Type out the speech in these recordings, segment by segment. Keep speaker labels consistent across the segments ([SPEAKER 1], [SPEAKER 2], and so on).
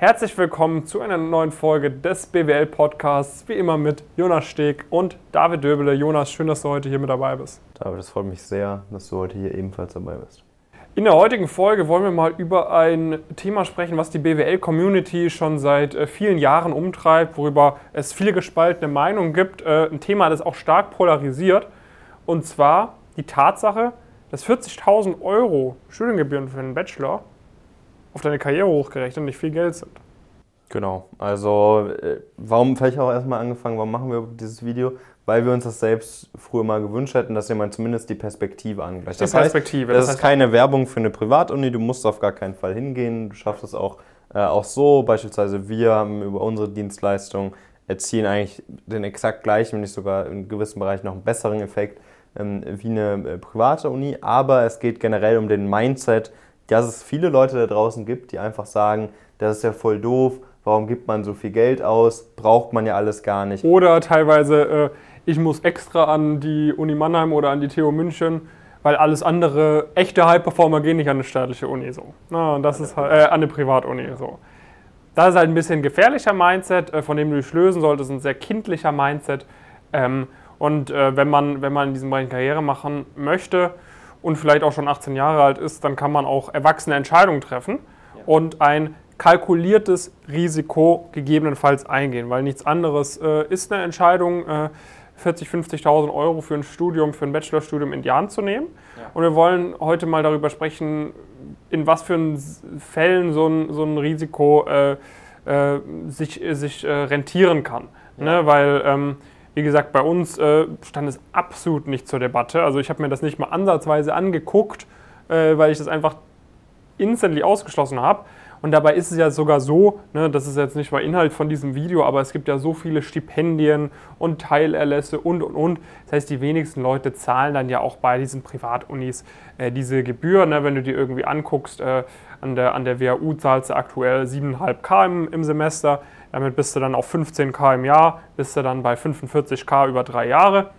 [SPEAKER 1] Herzlich willkommen zu einer neuen Folge des BWL Podcasts, wie immer mit Jonas Steg und David Döbele. Jonas, schön, dass du heute hier mit dabei bist.
[SPEAKER 2] David, es freut mich sehr, dass du heute hier ebenfalls dabei bist.
[SPEAKER 1] In der heutigen Folge wollen wir mal über ein Thema sprechen, was die BWL-Community schon seit äh, vielen Jahren umtreibt, worüber es viele gespaltene Meinungen gibt. Äh, ein Thema, das auch stark polarisiert. Und zwar die Tatsache, dass 40.000 Euro Studiengebühren für einen Bachelor auf deine Karriere hochgerechnet nicht viel Geld sind.
[SPEAKER 2] Genau, also äh, warum vielleicht auch erstmal angefangen, warum machen wir dieses Video? Weil wir uns das selbst früher mal gewünscht hätten, dass jemand zumindest die Perspektive angleicht.
[SPEAKER 1] Das die Perspektive.
[SPEAKER 2] Heißt, das, das heißt, ist keine Werbung für eine Privatuni, du musst auf gar keinen Fall hingehen, du schaffst es auch, äh, auch so. Beispielsweise wir haben über unsere Dienstleistung erzielen eigentlich den exakt gleichen, wenn nicht sogar in gewissen Bereichen noch einen besseren Effekt ähm, wie eine äh, private Uni. Aber es geht generell um den Mindset, dass es viele Leute da draußen gibt, die einfach sagen, das ist ja voll doof, warum gibt man so viel Geld aus, braucht man ja alles gar nicht.
[SPEAKER 1] Oder teilweise, äh, ich muss extra an die Uni Mannheim oder an die TU München, weil alles andere, echte High-Performer gehen nicht an eine staatliche Uni so. Na, das ist halt, äh, an eine Privatuni so. Das ist halt ein bisschen gefährlicher Mindset, äh, von dem du dich lösen solltest, ein sehr kindlicher Mindset. Ähm, und äh, wenn, man, wenn man in diesem Bereich Karriere machen möchte, und vielleicht auch schon 18 Jahre alt ist, dann kann man auch erwachsene Entscheidungen treffen ja. und ein kalkuliertes Risiko gegebenenfalls eingehen, weil nichts anderes äh, ist eine Entscheidung, äh, 40.000, 50.000 Euro für ein Studium, für ein Bachelorstudium in die Hand zu nehmen. Ja. Und wir wollen heute mal darüber sprechen, in was für Fällen so ein, so ein Risiko äh, äh sich, sich äh, rentieren kann. Ja. Ne? Weil ähm, wie gesagt, bei uns äh, stand es absolut nicht zur Debatte. Also ich habe mir das nicht mal ansatzweise angeguckt, äh, weil ich das einfach instantly ausgeschlossen habe. Und dabei ist es ja sogar so, ne, das ist jetzt nicht mal Inhalt von diesem Video, aber es gibt ja so viele Stipendien und Teilerlässe und und und. Das heißt, die wenigsten Leute zahlen dann ja auch bei diesen Privatunis äh, diese Gebühr. Ne, wenn du dir irgendwie anguckst, äh, an, der, an der WHU zahlst du aktuell 7,5K im, im Semester. Damit bist du dann auf 15k im Jahr, bist du dann bei 45k über drei Jahre.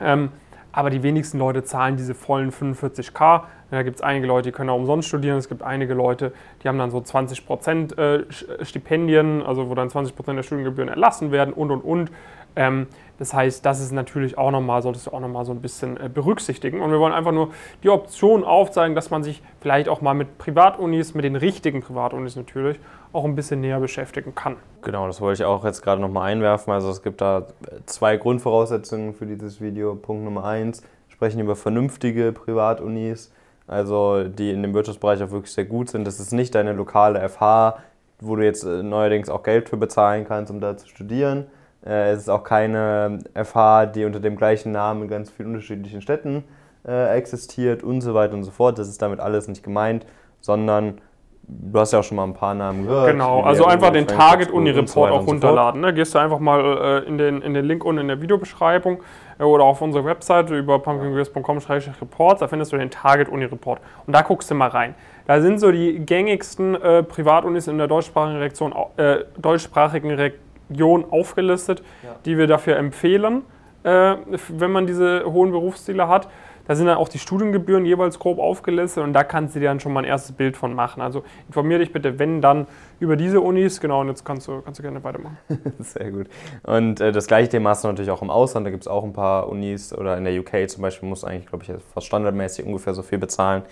[SPEAKER 1] Ähm, aber die wenigsten Leute zahlen diese vollen 45k. Da gibt es einige Leute, die können auch umsonst studieren. Es gibt einige Leute, die haben dann so 20% äh, Stipendien, also wo dann 20% der Studiengebühren erlassen werden und und und. Ähm, das heißt, das ist natürlich auch nochmal, solltest du auch nochmal so ein bisschen äh, berücksichtigen. Und wir wollen einfach nur die Option aufzeigen, dass man sich vielleicht auch mal mit Privatunis, mit den richtigen Privatunis natürlich, auch ein bisschen näher beschäftigen kann.
[SPEAKER 2] Genau, das wollte ich auch jetzt gerade nochmal einwerfen. Also es gibt da zwei Grundvoraussetzungen für dieses Video. Punkt Nummer eins, sprechen über vernünftige Privatunis, also die in dem Wirtschaftsbereich auch wirklich sehr gut sind. Das ist nicht deine lokale FH, wo du jetzt äh, neuerdings auch Geld für bezahlen kannst, um da zu studieren äh, es ist auch keine FH, die unter dem gleichen Namen in ganz vielen unterschiedlichen Städten äh, existiert und so weiter und so fort. Das ist damit alles nicht gemeint, sondern du hast ja auch schon mal ein paar Namen
[SPEAKER 1] gehört. Genau, also einfach den Target Uni Report auch runterladen. Ne? Gehst du einfach mal äh, in, den, in den Link unten in der Videobeschreibung äh, oder auf unsere Webseite über pumpkingrears.com-reports, da findest du den Target Uni Report. Und da guckst du mal rein. Da sind so die gängigsten äh, Privatunis in der deutschsprachigen, Reaktion, äh, deutschsprachigen Region Region aufgelistet, ja. die wir dafür empfehlen, äh, wenn man diese hohen Berufsziele hat. Da sind dann auch die Studiengebühren jeweils grob aufgelistet und da kannst du dir dann schon mal ein erstes Bild von machen. Also informier dich bitte, wenn dann, über diese Unis. Genau, und jetzt kannst du, kannst du gerne weitermachen.
[SPEAKER 2] Sehr gut. Und äh, das gleiche Thema hast du natürlich auch im Ausland. Da gibt es auch ein paar Unis oder in der UK zum Beispiel musst du eigentlich, glaube ich, fast standardmäßig ungefähr so viel bezahlen.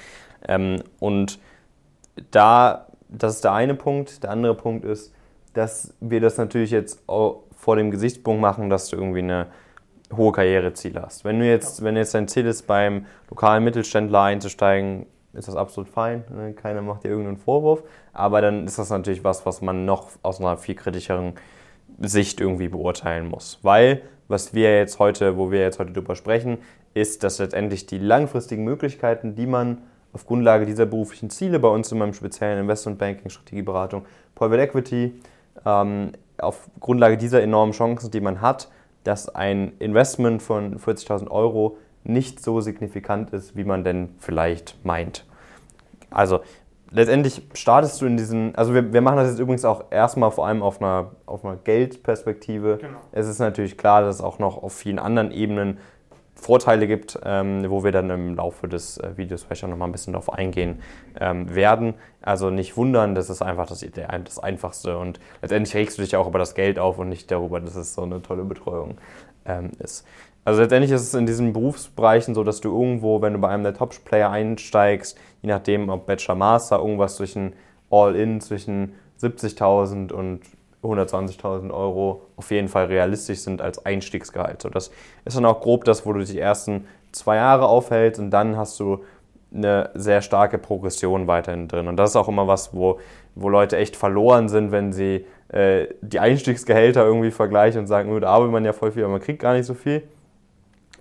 [SPEAKER 2] Ähm, und da, das ist der eine Punkt. Der andere Punkt ist, dass wir das natürlich jetzt auch vor dem Gesichtspunkt machen, dass du irgendwie eine hohe Karriereziele hast. Wenn du jetzt, wenn jetzt dein Ziel ist, beim lokalen Mittelständler einzusteigen, ist das absolut fein. Ne? Keiner macht dir irgendeinen Vorwurf. Aber dann ist das natürlich was, was man noch aus einer viel kritischeren Sicht irgendwie beurteilen muss. Weil, was wir jetzt heute, wo wir jetzt heute drüber sprechen, ist, dass letztendlich die langfristigen Möglichkeiten, die man auf Grundlage dieser beruflichen Ziele bei uns in meinem speziellen Investmentbanking, Strategieberatung, Private Equity, ähm, auf Grundlage dieser enormen Chancen, die man hat, dass ein Investment von 40.000 Euro nicht so signifikant ist, wie man denn vielleicht meint. Also letztendlich startest du in diesen, also wir, wir machen das jetzt übrigens auch erstmal vor allem auf einer, auf einer Geldperspektive. Genau. Es ist natürlich klar, dass es auch noch auf vielen anderen Ebenen Vorteile gibt, ähm, wo wir dann im Laufe des äh, Videos vielleicht auch nochmal ein bisschen darauf eingehen ähm, werden. Also nicht wundern, das ist einfach das, das Einfachste und letztendlich regst du dich auch über das Geld auf und nicht darüber, dass es so eine tolle Betreuung ähm, ist. Also letztendlich ist es in diesen Berufsbereichen so, dass du irgendwo, wenn du bei einem der Top-Player einsteigst, je nachdem ob Bachelor, Master, irgendwas zwischen All-In, zwischen 70.000 und 120.000 Euro auf jeden Fall realistisch sind als Einstiegsgehalt. So, das ist dann auch grob das, wo du dich die ersten zwei Jahre aufhältst und dann hast du eine sehr starke Progression weiterhin drin. Und das ist auch immer was, wo, wo Leute echt verloren sind, wenn sie äh, die Einstiegsgehälter irgendwie vergleichen und sagen, da arbeitet man ja voll viel, aber man kriegt gar nicht so viel.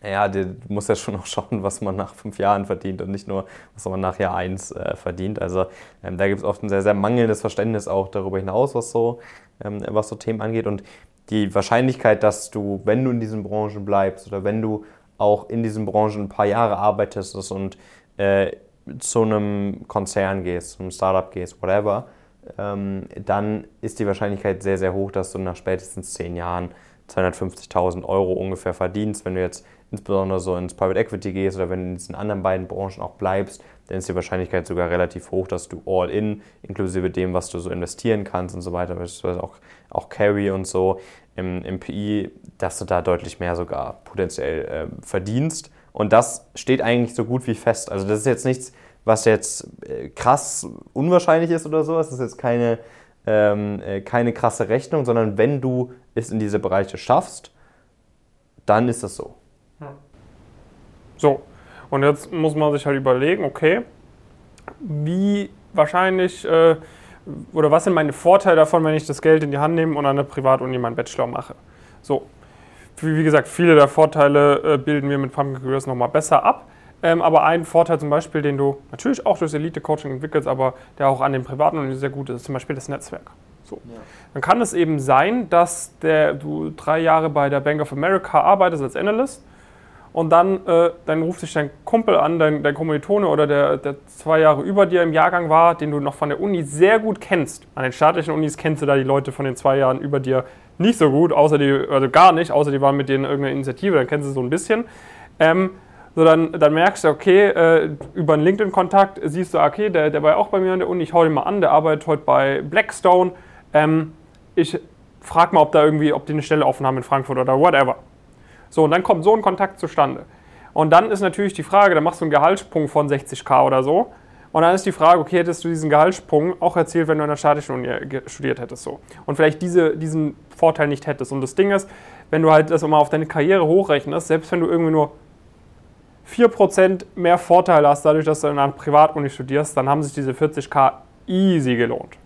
[SPEAKER 2] Ja, du musst ja schon noch schauen, was man nach fünf Jahren verdient und nicht nur, was man nach Jahr eins äh, verdient. Also ähm, da gibt es oft ein sehr, sehr mangelndes Verständnis auch darüber hinaus, was so, ähm, was so Themen angeht. Und die Wahrscheinlichkeit, dass du, wenn du in diesen Branchen bleibst oder wenn du auch in diesen Branchen ein paar Jahre arbeitest und äh, zu einem Konzern gehst, zu einem Startup gehst, whatever, ähm, dann ist die Wahrscheinlichkeit sehr, sehr hoch, dass du nach spätestens zehn Jahren 250.000 Euro ungefähr verdienst. Wenn du jetzt insbesondere so ins Private Equity gehst oder wenn du in diesen anderen beiden Branchen auch bleibst, dann ist die Wahrscheinlichkeit sogar relativ hoch, dass du all in, inklusive dem, was du so investieren kannst und so weiter, beispielsweise auch, auch Carry und so im, im PI, dass du da deutlich mehr sogar potenziell äh, verdienst. Und das steht eigentlich so gut wie fest. Also das ist jetzt nichts, was jetzt äh, krass unwahrscheinlich ist oder sowas. Das ist jetzt keine, ähm, äh, keine krasse Rechnung, sondern wenn du es in diese Bereiche schaffst, dann ist das so.
[SPEAKER 1] So, und jetzt muss man sich halt überlegen, okay, wie wahrscheinlich äh, oder was sind meine Vorteile davon, wenn ich das Geld in die Hand nehme und an der Privatuni meinen Bachelor mache. So, wie gesagt, viele der Vorteile äh, bilden wir mit Pumpkin Careers nochmal besser ab. Ähm, aber ein Vorteil zum Beispiel, den du natürlich auch durch Elite-Coaching entwickelst, aber der auch an den privaten Uni sehr gut ist, ist zum Beispiel das Netzwerk. So. Ja. Dann kann es eben sein, dass der, du drei Jahre bei der Bank of America arbeitest als Analyst und dann, äh, dann ruft sich dein Kumpel an, dein, dein Kommilitone oder der, der zwei Jahre über dir im Jahrgang war, den du noch von der Uni sehr gut kennst. An den staatlichen Unis kennst du da die Leute von den zwei Jahren über dir nicht so gut, außer die, also gar nicht, außer die waren mit denen irgendeine Initiative, dann kennst du so ein bisschen. Ähm, so dann, dann merkst du, okay, äh, über einen LinkedIn-Kontakt siehst du, okay, der, der war auch bei mir an der Uni, ich hau den mal an, der arbeitet heute bei Blackstone. Ähm, ich frag mal, ob da irgendwie, ob die eine Stelle offen haben in Frankfurt oder whatever. So, und dann kommt so ein Kontakt zustande. Und dann ist natürlich die Frage, da machst du einen Gehaltssprung von 60k oder so. Und dann ist die Frage, okay, hättest du diesen Gehaltssprung auch erzielt, wenn du an der statischen Uni studiert hättest so. Und vielleicht diese, diesen Vorteil nicht hättest. Und das Ding ist, wenn du halt das mal auf deine Karriere hochrechnest, selbst wenn du irgendwie nur 4% mehr Vorteil hast, dadurch, dass du in einer Privatuni studierst, dann haben sich diese 40k easy gelohnt.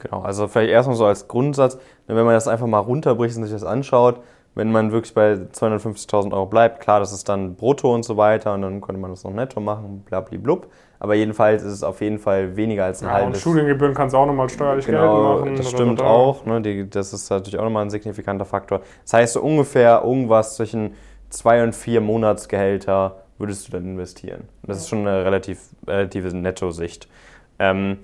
[SPEAKER 2] Genau, also vielleicht erstmal so als Grundsatz, wenn man das einfach mal runterbricht und sich das anschaut, wenn man wirklich bei 250.000 Euro bleibt, klar, das ist dann brutto und so weiter und dann könnte man das noch netto machen, blub. Aber jedenfalls ist es auf jeden Fall weniger als ein ja, halbes.
[SPEAKER 1] Und Studiengebühren kannst du auch nochmal steuerlich
[SPEAKER 2] genau,
[SPEAKER 1] geltend
[SPEAKER 2] machen. Das stimmt auch. Ne, die, das ist natürlich auch nochmal ein signifikanter Faktor. Das heißt, so ungefähr irgendwas zwischen zwei und vier Monatsgehälter würdest du dann investieren. Das ist schon eine relativ, relative Netto-Sicht. Ähm,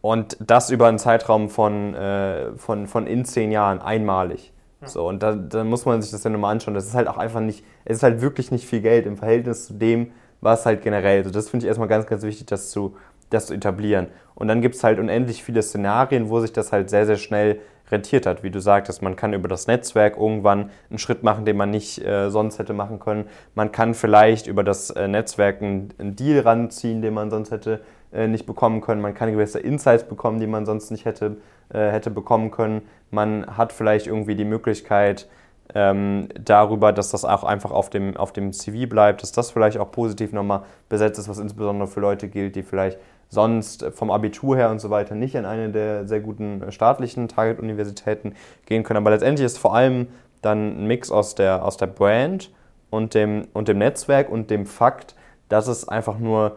[SPEAKER 2] und das über einen Zeitraum von, äh, von, von in zehn Jahren einmalig. So, und da, da, muss man sich das dann nochmal anschauen. Das ist halt auch einfach nicht, es ist halt wirklich nicht viel Geld im Verhältnis zu dem, was halt generell. Also das finde ich erstmal ganz, ganz wichtig, das zu, das zu etablieren. Und dann gibt es halt unendlich viele Szenarien, wo sich das halt sehr, sehr schnell rentiert hat. Wie du sagtest, man kann über das Netzwerk irgendwann einen Schritt machen, den man nicht äh, sonst hätte machen können. Man kann vielleicht über das äh, Netzwerk einen, einen, Deal ranziehen, den man sonst hätte äh, nicht bekommen können. Man kann gewisse Insights bekommen, die man sonst nicht hätte, äh, hätte bekommen können. Man hat vielleicht irgendwie die Möglichkeit, ähm, darüber, dass das auch einfach auf dem, auf dem CV bleibt, dass das vielleicht auch positiv nochmal besetzt ist, was insbesondere für Leute gilt, die vielleicht sonst vom Abitur her und so weiter nicht in eine der sehr guten staatlichen Target-Universitäten gehen können. Aber letztendlich ist vor allem dann ein Mix aus der, aus der Brand und dem, und dem Netzwerk und dem Fakt, dass es einfach nur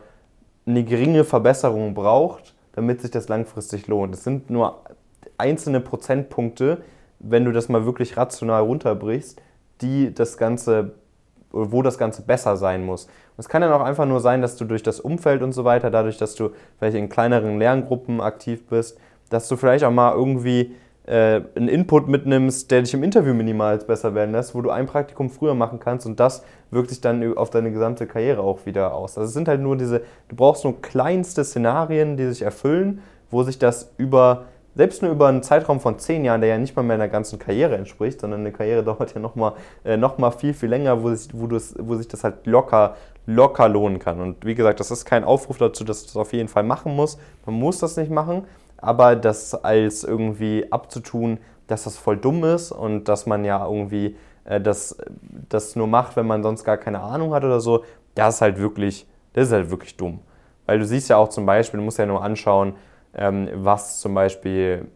[SPEAKER 2] eine geringe Verbesserung braucht, damit sich das langfristig lohnt. Es sind nur einzelne Prozentpunkte, wenn du das mal wirklich rational runterbrichst, die das Ganze, wo das Ganze besser sein muss. Und es kann dann auch einfach nur sein, dass du durch das Umfeld und so weiter, dadurch, dass du vielleicht in kleineren Lerngruppen aktiv bist, dass du vielleicht auch mal irgendwie äh, einen Input mitnimmst, der dich im Interview minimal besser werden lässt, wo du ein Praktikum früher machen kannst und das wirkt sich dann auf deine gesamte Karriere auch wieder aus. Also es sind halt nur diese, du brauchst nur kleinste Szenarien, die sich erfüllen, wo sich das über, selbst nur über einen Zeitraum von zehn Jahren, der ja nicht mal mehr einer ganzen Karriere entspricht, sondern eine Karriere dauert ja nochmal äh, noch viel, viel länger, wo sich, wo, wo sich das halt locker, locker lohnen kann. Und wie gesagt, das ist kein Aufruf dazu, dass du das auf jeden Fall machen musst. Man muss das nicht machen, aber das als irgendwie abzutun, dass das voll dumm ist und dass man ja irgendwie äh, das, das nur macht, wenn man sonst gar keine Ahnung hat oder so, das ist halt wirklich, das ist halt wirklich dumm. Weil du siehst ja auch zum Beispiel, du musst ja nur anschauen, ähm, was zum Beispiel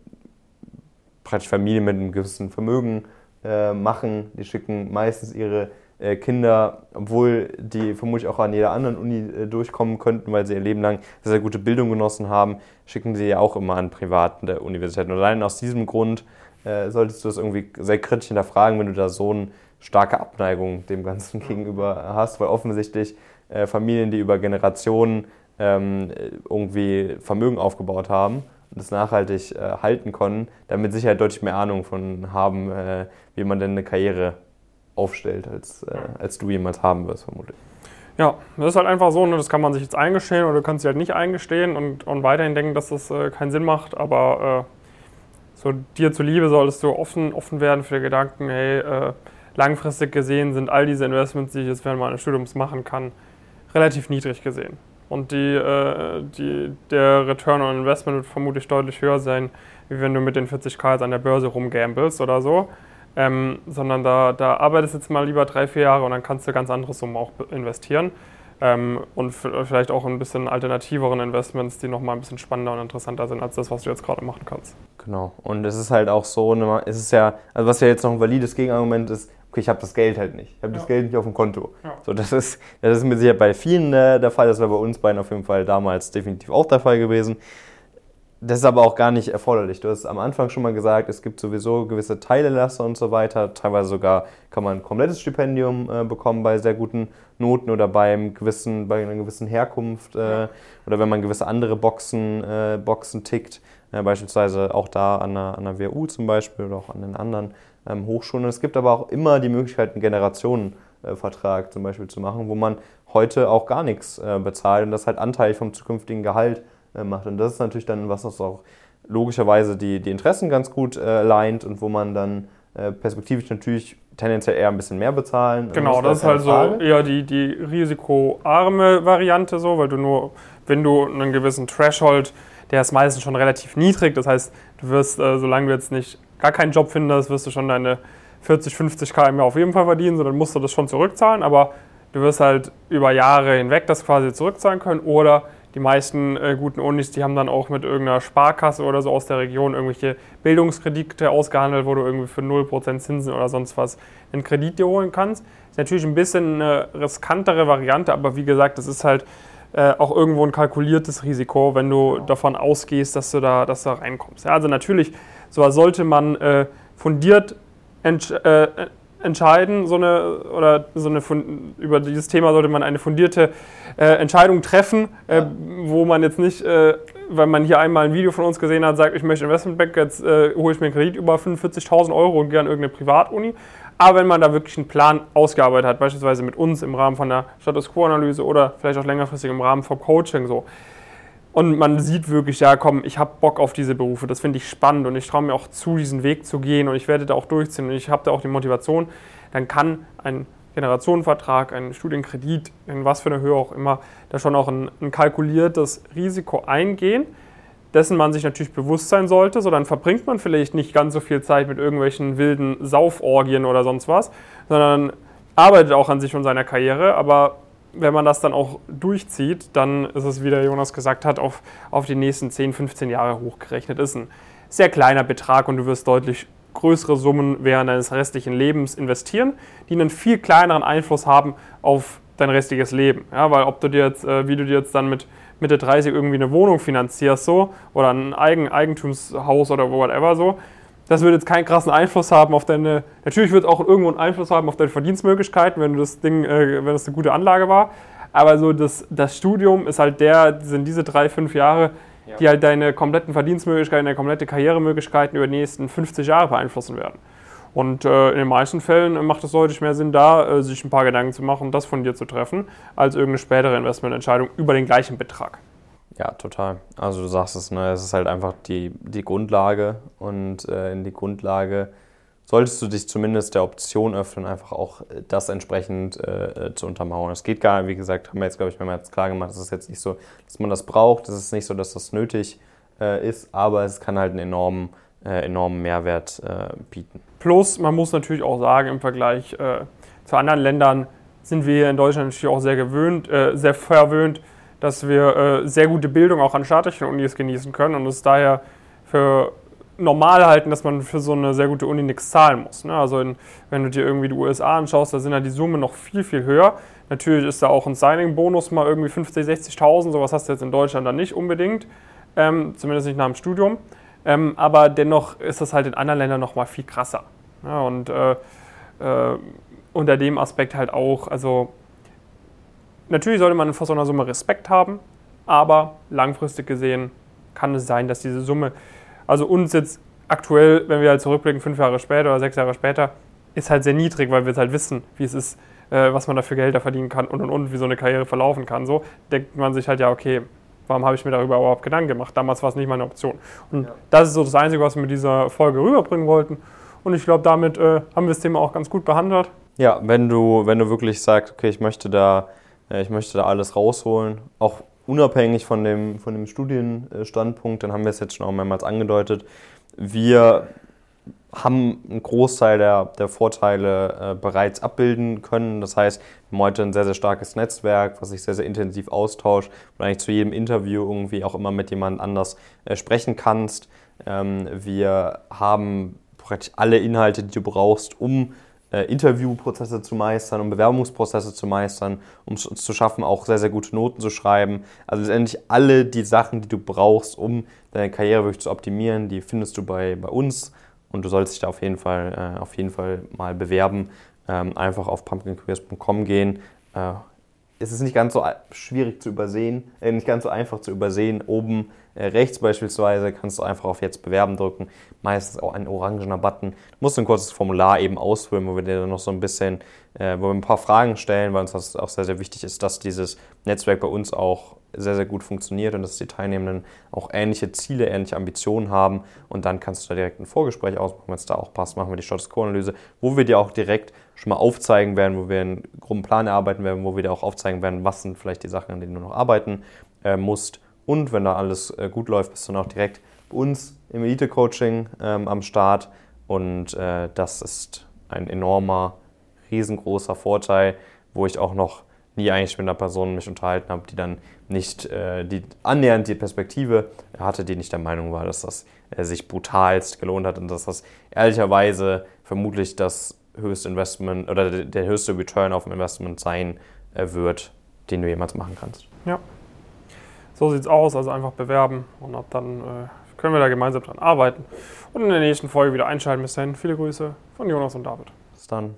[SPEAKER 2] praktisch Familien mit einem gewissen Vermögen äh, machen. Die schicken meistens ihre äh, Kinder, obwohl die vermutlich auch an jeder anderen Uni äh, durchkommen könnten, weil sie ihr Leben lang sehr, gute Bildung genossen haben, schicken sie ja auch immer an private Universitäten. Und allein aus diesem Grund äh, solltest du das irgendwie sehr kritisch hinterfragen, wenn du da so eine starke Abneigung dem Ganzen gegenüber hast, weil offensichtlich äh, Familien, die über Generationen ähm, irgendwie Vermögen aufgebaut haben und das nachhaltig äh, halten konnten, damit sicher deutlich mehr Ahnung von haben, äh, wie man denn eine Karriere aufstellt, als, äh, als du jemals haben wirst, vermutlich.
[SPEAKER 1] Ja, das ist halt einfach so, ne, das kann man sich jetzt eingestehen oder du kannst sich halt nicht eingestehen und, und weiterhin denken, dass das äh, keinen Sinn macht, aber äh, so dir zuliebe solltest du offen, offen werden für die Gedanken, hey, äh, langfristig gesehen sind all diese Investments, die ich jetzt während meines Studiums machen kann, relativ niedrig gesehen. Und die, äh, die, der Return on Investment wird vermutlich deutlich höher sein, wie wenn du mit den 40k jetzt an der Börse rumgambelst oder so. Ähm, sondern da, da arbeitest jetzt mal lieber drei, vier Jahre und dann kannst du ganz andere Summen auch investieren. Ähm, und vielleicht auch ein bisschen alternativeren Investments, die nochmal ein bisschen spannender und interessanter sind als das, was du jetzt gerade machen kannst.
[SPEAKER 2] Genau. Und es ist halt auch so, ne, es ist ja, also was ja jetzt noch ein valides Gegenargument ist, okay, ich habe das Geld halt nicht. Ich habe ja. das Geld nicht auf dem Konto. Ja. So, das ist, das ist mit Sicherheit bei vielen äh, der Fall. Das war bei uns beiden auf jeden Fall damals definitiv auch der Fall gewesen. Das ist aber auch gar nicht erforderlich. Du hast am Anfang schon mal gesagt, es gibt sowieso gewisse Teilelasse und so weiter. Teilweise sogar kann man ein komplettes Stipendium äh, bekommen bei sehr guten Noten oder beim gewissen, bei einer gewissen Herkunft äh, oder wenn man gewisse andere Boxen, äh, Boxen tickt. Äh, beispielsweise auch da an der, an der WU zum Beispiel oder auch an den anderen ähm, Hochschulen. Es gibt aber auch immer die Möglichkeit, einen Generationenvertrag zum Beispiel zu machen, wo man heute auch gar nichts äh, bezahlt und das halt Anteil vom zukünftigen Gehalt äh, macht. Und das ist natürlich dann was, was auch logischerweise die, die Interessen ganz gut äh, leint und wo man dann äh, perspektivisch natürlich tendenziell eher ein bisschen mehr bezahlen.
[SPEAKER 1] Genau, das ist halt Frage. so eher die, die risikoarme Variante so, weil du nur, wenn du einen gewissen Threshold, der ist meistens schon relativ niedrig, das heißt, du wirst, äh, solange du jetzt nicht gar keinen Job findest, wirst du schon deine 40, 50 K im Jahr auf jeden Fall verdienen, sondern musst du das schon zurückzahlen, aber du wirst halt über Jahre hinweg das quasi zurückzahlen können oder die meisten äh, guten Unis, die haben dann auch mit irgendeiner Sparkasse oder so aus der Region irgendwelche Bildungskredite ausgehandelt, wo du irgendwie für 0% Zinsen oder sonst was einen Kredit dir holen kannst. Ist natürlich ein bisschen eine riskantere Variante, aber wie gesagt, das ist halt äh, auch irgendwo ein kalkuliertes Risiko, wenn du davon ausgehst, dass du da, dass du da reinkommst. Ja, also natürlich so sollte man äh, fundiert entsch äh, entscheiden, so eine, oder so eine, über dieses Thema sollte man eine fundierte äh, Entscheidung treffen, äh, wo man jetzt nicht, weil man hier einmal ein Video von uns gesehen hat, sagt, ich möchte Investmentbank, jetzt äh, hole ich mir einen Kredit über 45.000 Euro und gehe an irgendeine Privatuni. Aber wenn man da wirklich einen Plan ausgearbeitet hat, beispielsweise mit uns im Rahmen von der Status Quo-Analyse oder vielleicht auch längerfristig im Rahmen vom Coaching so, und man sieht wirklich, ja komm, ich habe Bock auf diese Berufe, das finde ich spannend und ich traue mir auch zu, diesen Weg zu gehen und ich werde da auch durchziehen und ich habe da auch die Motivation, dann kann ein Generationenvertrag, ein Studienkredit, in was für eine Höhe auch immer, da schon auch ein, ein kalkuliertes Risiko eingehen, dessen man sich natürlich bewusst sein sollte. So, dann verbringt man vielleicht nicht ganz so viel Zeit mit irgendwelchen wilden Sauforgien oder sonst was, sondern arbeitet auch an sich und seiner Karriere, aber wenn man das dann auch durchzieht, dann ist es, wie der Jonas gesagt hat, auf, auf die nächsten 10, 15 Jahre hochgerechnet. Ist ein sehr kleiner Betrag und du wirst deutlich größere Summen während deines restlichen Lebens investieren, die einen viel kleineren Einfluss haben auf dein restliches Leben. Ja, weil ob du dir jetzt, äh, wie du dir jetzt dann mit Mitte 30 irgendwie eine Wohnung finanzierst so oder ein Eigen Eigentumshaus oder whatever so, das wird jetzt keinen krassen Einfluss haben auf deine. Natürlich wird es auch irgendwo einen Einfluss haben auf deine Verdienstmöglichkeiten, wenn du das Ding, äh, wenn das eine gute Anlage war. Aber so das, das Studium ist halt der, sind diese drei, fünf Jahre, ja. die halt deine kompletten Verdienstmöglichkeiten, deine komplette Karrieremöglichkeiten über die nächsten 50 Jahre beeinflussen werden. Und äh, in den meisten Fällen macht es deutlich mehr Sinn, da äh, sich ein paar Gedanken zu machen, das von dir zu treffen, als irgendeine spätere Investmententscheidung über den gleichen Betrag.
[SPEAKER 2] Ja, total. Also du sagst es, ne? es ist halt einfach die, die Grundlage und äh, in die Grundlage solltest du dich zumindest der Option öffnen, einfach auch äh, das entsprechend äh, äh, zu untermauern. Es geht gar nicht, wie gesagt, haben wir jetzt, glaube ich, mehrmals klar gemacht, es ist jetzt nicht so, dass man das braucht, es ist nicht so, dass das nötig ist, aber es kann halt einen enormen, äh, enormen Mehrwert äh, bieten.
[SPEAKER 1] Plus, man muss natürlich auch sagen, im Vergleich zu anderen Ländern sind wir hier in Deutschland natürlich auch sehr gewöhnt, sehr verwöhnt, dass wir sehr gute Bildung auch an staatlichen Unis genießen können und es daher für normal halten, dass man für so eine sehr gute Uni nichts zahlen muss. Ne? Also in, wenn du dir irgendwie die USA anschaust, da sind ja die Summen noch viel, viel höher. Natürlich ist da auch ein Signing-Bonus mal irgendwie 50, 60.000, sowas hast du jetzt in Deutschland dann nicht unbedingt, ähm, zumindest nicht nach dem Studium. Ähm, aber dennoch ist das halt in anderen Ländern noch mal viel krasser. Ja, und äh, äh, unter dem Aspekt halt auch, also natürlich sollte man vor so einer Summe Respekt haben, aber langfristig gesehen kann es sein, dass diese Summe also uns jetzt aktuell, wenn wir halt zurückblicken, fünf Jahre später oder sechs Jahre später, ist halt sehr niedrig, weil wir halt wissen, wie es ist, äh, was man dafür Gelder verdienen kann und und und, wie so eine Karriere verlaufen kann. So denkt man sich halt ja, okay, warum habe ich mir darüber überhaupt Gedanken gemacht? Damals war es nicht meine Option. Und ja. das ist so das Einzige, was wir mit dieser Folge rüberbringen wollten. Und ich glaube, damit äh, haben wir das Thema auch ganz gut behandelt.
[SPEAKER 2] Ja, wenn du, wenn du wirklich sagst, okay, ich möchte da, äh, ich möchte da alles rausholen, auch unabhängig von dem, von dem Studienstandpunkt, dann haben wir es jetzt schon auch mehrmals angedeutet, wir haben einen Großteil der, der Vorteile äh, bereits abbilden können. Das heißt, wir haben heute ein sehr, sehr starkes Netzwerk, was sich sehr, sehr intensiv austauscht und eigentlich zu jedem Interview irgendwie auch immer mit jemand anders äh, sprechen kannst. Ähm, wir haben praktisch alle Inhalte, die du brauchst, um äh, Interviewprozesse zu meistern, um Bewerbungsprozesse zu meistern, um es zu schaffen, auch sehr, sehr gute Noten zu schreiben. Also letztendlich alle die Sachen, die du brauchst, um deine Karriere wirklich zu optimieren, die findest du bei, bei uns und du solltest dich da auf jeden Fall, äh, auf jeden Fall mal bewerben. Ähm, einfach auf pumpkincareers.com gehen. Äh, es ist nicht ganz so schwierig zu übersehen, äh, nicht ganz so einfach zu übersehen. Oben äh, rechts beispielsweise kannst du einfach auf Jetzt bewerben drücken. Meistens auch ein orangener Button. Du musst ein kurzes Formular eben ausfüllen, wo wir dir dann noch so ein bisschen, äh, wo wir ein paar Fragen stellen, weil uns das auch sehr, sehr wichtig ist, dass dieses Netzwerk bei uns auch sehr, sehr gut funktioniert und dass die Teilnehmenden auch ähnliche Ziele, ähnliche Ambitionen haben. Und dann kannst du da direkt ein Vorgespräch ausmachen, wenn es da auch passt, machen wir die Status Quo-Analyse, wo wir dir auch direkt schon mal aufzeigen werden, wo wir einen groben Plan erarbeiten werden, wo wir dir auch aufzeigen werden, was sind vielleicht die Sachen, an denen du noch arbeiten äh, musst. Und wenn da alles äh, gut läuft, bist du dann auch direkt bei uns im Elite-Coaching ähm, am Start. Und äh, das ist ein enormer, riesengroßer Vorteil, wo ich auch noch nie eigentlich mit einer Person mich unterhalten habe, die dann nicht äh, die annähernd die Perspektive hatte, die nicht der Meinung war, dass das äh, sich brutalst gelohnt hat und dass das ehrlicherweise vermutlich das höchste Investment oder der höchste Return auf Investment sein äh, wird, den du jemals machen kannst.
[SPEAKER 1] Ja. So sieht es aus, also einfach bewerben und ab dann äh, können wir da gemeinsam dran arbeiten und in der nächsten Folge wieder einschalten. Bis dahin, viele Grüße von Jonas und David.
[SPEAKER 2] Bis dann.